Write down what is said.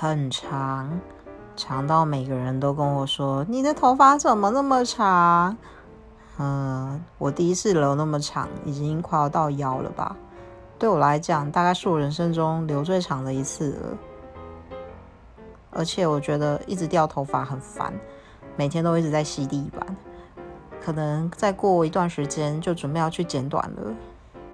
很长，长到每个人都跟我说，你的头发怎么那么长？嗯，我第一次留那么长，已经快要到腰了吧，对我来讲大概是我人生中留最长的一次了。而且我觉得一直掉头发很烦，每天都一直在吸地板，可能再过一段时间就准备要去剪短了。